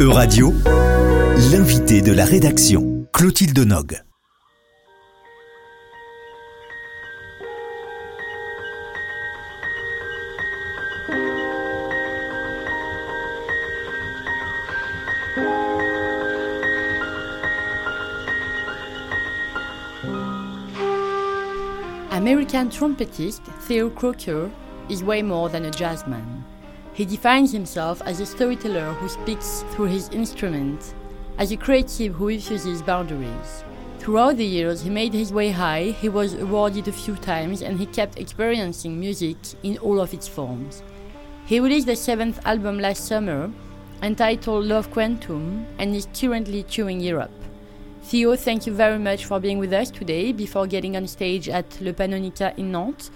E-Radio, l'invité de la rédaction, Clotilde Nog. American trumpetist Theo Croker is way more than a jazzman. He defines himself as a storyteller who speaks through his instrument, as a creative who refuses boundaries. Throughout the years, he made his way high, he was awarded a few times, and he kept experiencing music in all of its forms. He released the seventh album last summer, entitled Love Quantum, and is currently touring Europe. Theo, thank you very much for being with us today before getting on stage at Le Pannonica in Nantes.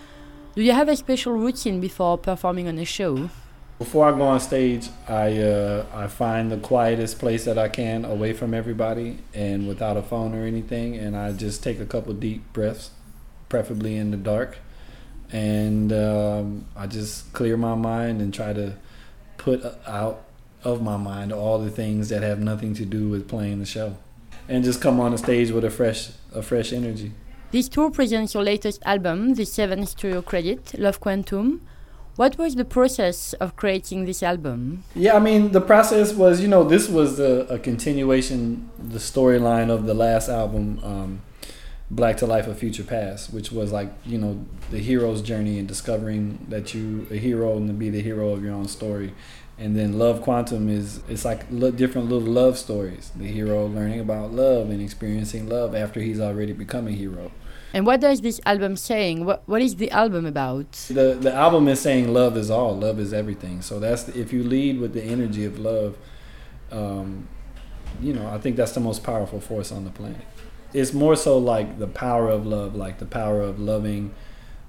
Do you have a special routine before performing on a show? Before I go on stage, I uh, I find the quietest place that I can, away from everybody, and without a phone or anything, and I just take a couple deep breaths, preferably in the dark, and um, I just clear my mind and try to put out of my mind all the things that have nothing to do with playing the show, and just come on the stage with a fresh a fresh energy. This tour presents your latest album, the seventh studio credit, Love Quantum. What was the process of creating this album? Yeah, I mean, the process was, you know, this was a, a continuation, the storyline of the last album, um, Black to Life, A Future Past, which was like, you know, the hero's journey and discovering that you a hero and to be the hero of your own story. And then Love Quantum is it's like different little love stories. The hero learning about love and experiencing love after he's already become a hero. And what does this album saying? What what is the album about? The the album is saying love is all, love is everything. So that's if you lead with the energy of love, um, you know, I think that's the most powerful force on the planet. It's more so like the power of love, like the power of loving,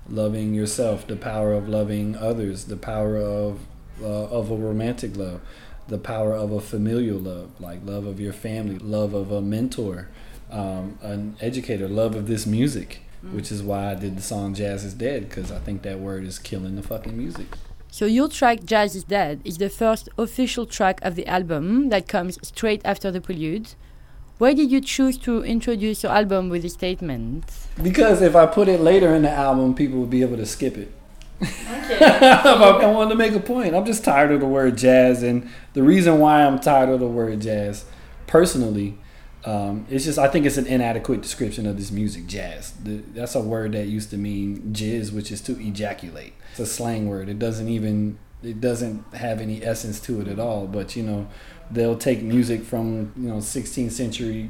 loving yourself, the power of loving others, the power of uh, of a romantic love, the power of a familial love, like love of your family, love of a mentor, um, an educator, love of this music, mm. which is why I did the song Jazz is Dead, because I think that word is killing the fucking music. So, your track Jazz is Dead is the first official track of the album that comes straight after the prelude. Why did you choose to introduce your album with this statement? Because if I put it later in the album, people would be able to skip it. Okay. I wanted to make a point. I'm just tired of the word jazz, and the reason why I'm tired of the word jazz, personally, um, it's just I think it's an inadequate description of this music, jazz. The, that's a word that used to mean jizz, which is to ejaculate. It's a slang word. It doesn't even it doesn't have any essence to it at all. But you know, they'll take music from you know 16th century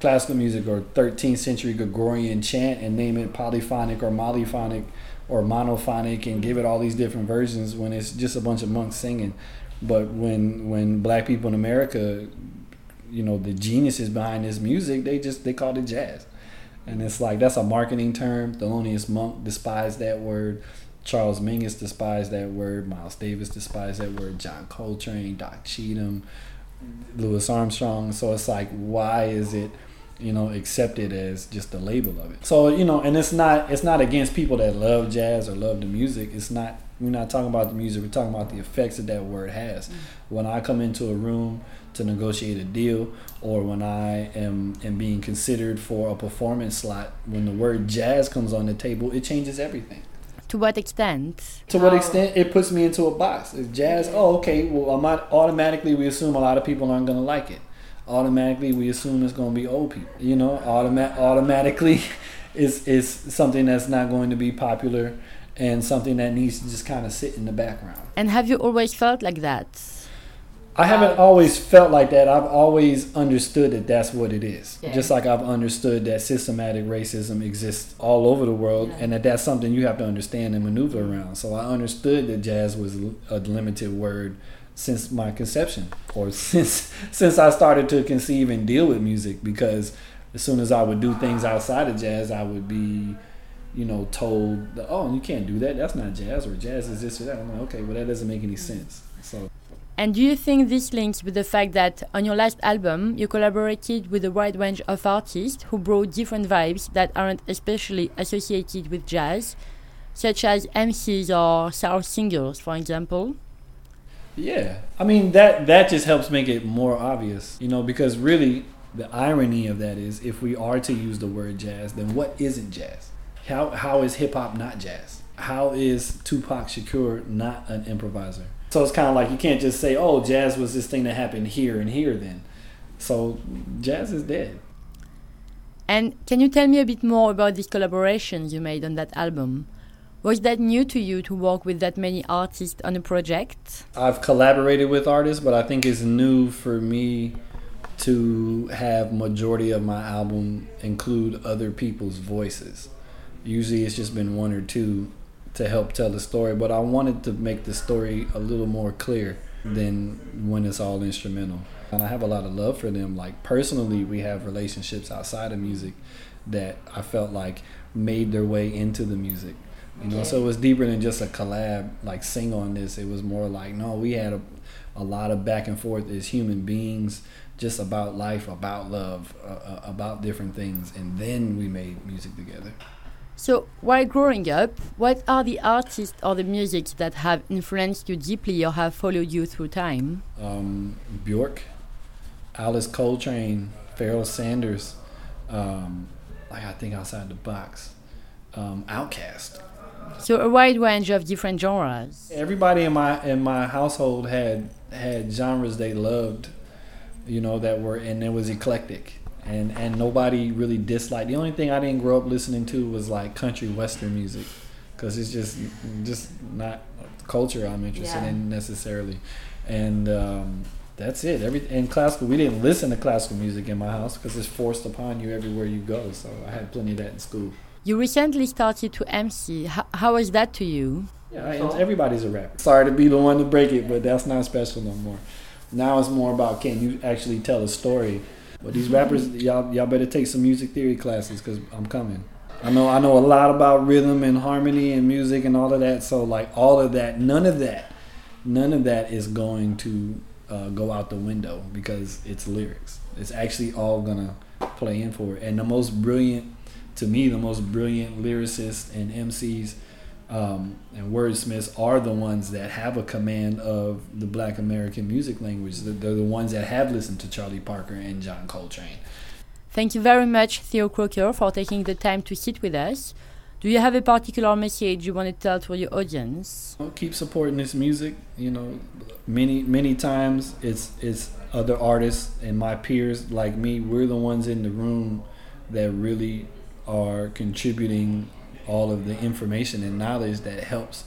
classical music or 13th century Gregorian chant and name it polyphonic or monophonic or monophonic and give it all these different versions when it's just a bunch of monks singing. But when when black people in America you know the geniuses behind this music they just they called it jazz. And it's like that's a marketing term. Thelonious monk despised that word. Charles mingus despised that word. Miles davis despised that word. John coltrane doc cheatham louis armstrong. So it's like why is it you know accepted as just the label of it so you know and it's not it's not against people that love jazz or love the music it's not we're not talking about the music we're talking about the effects that that word has mm-hmm. when i come into a room to negotiate a deal or when I am, am being considered for a performance slot, when the word jazz comes on the table, it changes everything. To what extent? To what extent it puts me into a box. If jazz, oh, okay, well, I'm not, automatically we assume a lot of people aren't going to like it. Automatically we assume it's going to be old people. You know, automa- automatically is is something that's not going to be popular and something that needs to just kind of sit in the background. And have you always felt like that? I haven't um, always felt like that. I've always understood that that's what it is. Yeah. Just like I've understood that systematic racism exists all over the world, yeah. and that that's something you have to understand and maneuver around. So I understood that jazz was a limited word since my conception, or since since I started to conceive and deal with music. Because as soon as I would do things outside of jazz, I would be you know, told, oh, you can't do that. That's not jazz, or jazz is this or that. I'm like, okay, well, that doesn't make any sense. So and do you think this links with the fact that on your last album you collaborated with a wide range of artists who brought different vibes that aren't especially associated with jazz, such as MCs or soul singers, for example? Yeah, I mean that that just helps make it more obvious, you know, because really the irony of that is if we are to use the word jazz, then what isn't jazz? How how is hip hop not jazz? How is Tupac Shakur not an improviser? So it's kind of like you can't just say, "Oh, jazz was this thing that happened here and here." Then, so jazz is dead. And can you tell me a bit more about these collaboration you made on that album? Was that new to you to work with that many artists on a project? I've collaborated with artists, but I think it's new for me to have majority of my album include other people's voices. Usually it's just been one or two to help tell the story, but I wanted to make the story a little more clear than when it's all instrumental. And I have a lot of love for them. Like personally, we have relationships outside of music that I felt like made their way into the music you know, so it was deeper than just a collab, like sing on this. It was more like, no, we had a, a lot of back and forth as human beings, just about life, about love, uh, uh, about different things, and then we made music together. So, while growing up, what are the artists or the music that have influenced you deeply or have followed you through time? Um, Bjork, Alice Coltrane, Pharoah Sanders, um, like I think outside the box, um, OutKast. So a wide range of different genres. Everybody in my in my household had had genres they loved, you know, that were and it was eclectic. And and nobody really disliked. The only thing I didn't grow up listening to was like country western music cuz it's just just not culture I'm interested yeah. in necessarily. And um, that's it. Every and classical, we didn't listen to classical music in my house because it's forced upon you everywhere you go. So I had plenty of that in school. You recently started to MC. How, how was that to you? Yeah, everybody's a rapper. Sorry to be the one to break it, but that's not special no more. Now it's more about can you actually tell a story. But these rappers, y'all, y'all better take some music theory classes because I'm coming. I know, I know a lot about rhythm and harmony and music and all of that. So like all of that, none of that, none of that is going to uh, go out the window because it's lyrics. It's actually all gonna play in for it. And the most brilliant to me, the most brilliant lyricists and MCs um, and wordsmiths are the ones that have a command of the Black American music language. They're the ones that have listened to Charlie Parker and John Coltrane. Thank you very much, Theo Croker, for taking the time to sit with us. Do you have a particular message you want to tell to your audience? Well, keep supporting this music. You know, many many times it's it's other artists and my peers like me. We're the ones in the room that really are contributing all of the information and knowledge that helps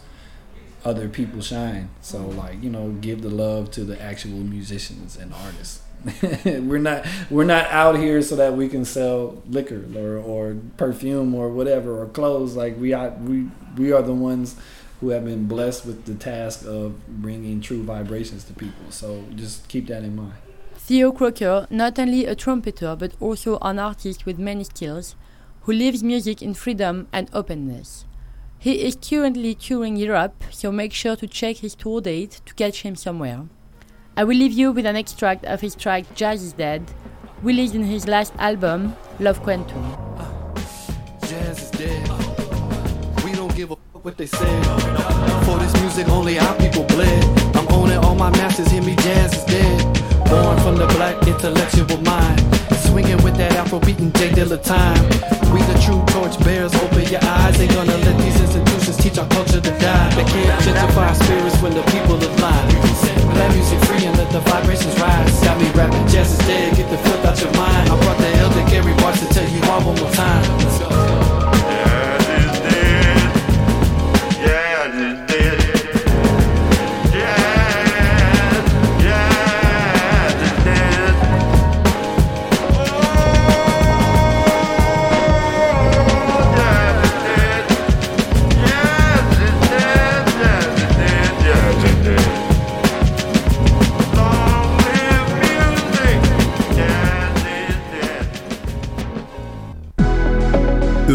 other people shine. So mm-hmm. like, you know, give the love to the actual musicians and artists. we're not we're not out here so that we can sell liquor or, or perfume or whatever or clothes like we are we we are the ones who have been blessed with the task of bringing true vibrations to people so just keep that in mind Theo Croker, not only a trumpeter but also an artist with many skills, who lives music in freedom and openness. He is currently touring Europe, so make sure to check his tour date to catch him somewhere. I will leave you with an extract of his track Jazz is Dead, released in his last album, Love Quantum. Ah, jazz is dead. What they say. For this music, only our people bled. I'm owning all my masters, hear me, jazz is dead. Born from the black intellectual mind. Swinging with that Afro beating J Dilla time. We the true torch bearers, open your eyes. Ain't gonna let these institutions teach our culture to die. They can't gentrify spirits when the people align. Let music free and let the vibrations rise.